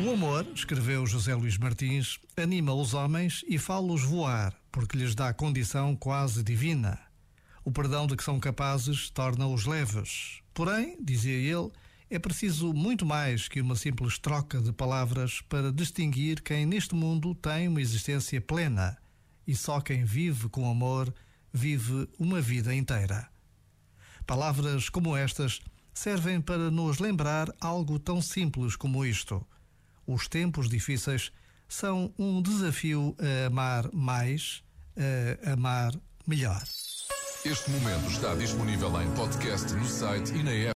O amor, escreveu José Luís Martins, anima os homens e fala-os voar, porque lhes dá condição quase divina. O perdão de que são capazes torna-os leves. Porém, dizia ele, é preciso muito mais que uma simples troca de palavras para distinguir quem neste mundo tem uma existência plena. E só quem vive com amor vive uma vida inteira. Palavras como estas servem para nos lembrar algo tão simples como isto os tempos difíceis são um desafio a amar mais, a amar melhor. Este momento está disponível em podcast no site e na app.